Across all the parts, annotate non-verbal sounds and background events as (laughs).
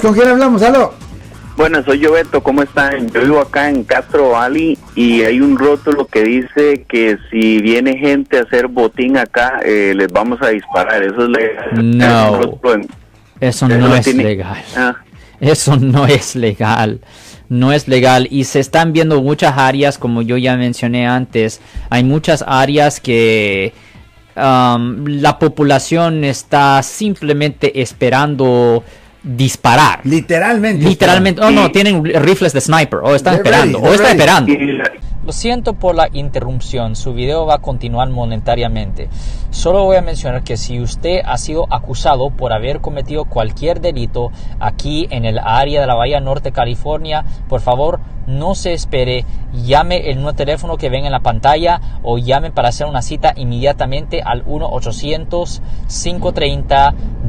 ¿con quién hablamos? Aló. Bueno, soy yo Beto, ¿cómo están? Yo vivo acá en Castro Valley y hay un rótulo que dice que si viene gente a hacer botín acá, eh, les vamos a disparar. Eso es legal. No. Eso Eso no es tiene- legal. Ah. Eso no es legal. No es legal. Y se están viendo muchas áreas, como yo ya mencioné antes. Hay muchas áreas que um, la población está simplemente esperando disparar. Literalmente. Literalmente. Oh, no, tienen rifles de sniper. O están They're esperando. O están they're esperando. La- Lo siento por la interrupción, su video va a continuar monetariamente. Solo voy a mencionar que si usted ha sido acusado por haber cometido cualquier delito aquí en el área de la Bahía Norte, California, por favor no se espere, llame el nuevo teléfono que ven en la pantalla o llame para hacer una cita inmediatamente al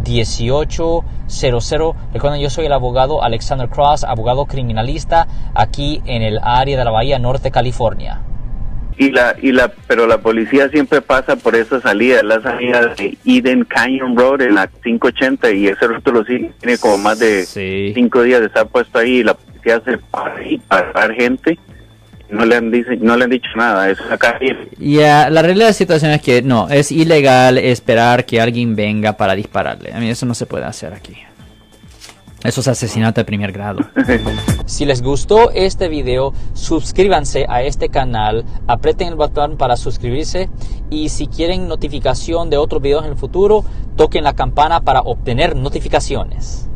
1-800-530-1800. Recuerden, yo soy el abogado Alexander Cross, abogado criminalista aquí en el área de la Bahía Norte, California. Y la, y la, pero la policía siempre pasa por esa salida, la salida de Eden Canyon Road en la 580 y ese rótulo sí tiene como más de Sí. cinco días de estar puesto ahí y la policía se para ahí para parar gente. No le han dice, no le han dicho nada, eso es acá. Ya, la realidad de la situación es que no, es ilegal esperar que alguien venga para dispararle. A mí eso no se puede hacer aquí. Eso es asesinato de primer grado. (laughs) Si les gustó este video, suscríbanse a este canal, aprieten el botón para suscribirse y si quieren notificación de otros videos en el futuro, toquen la campana para obtener notificaciones.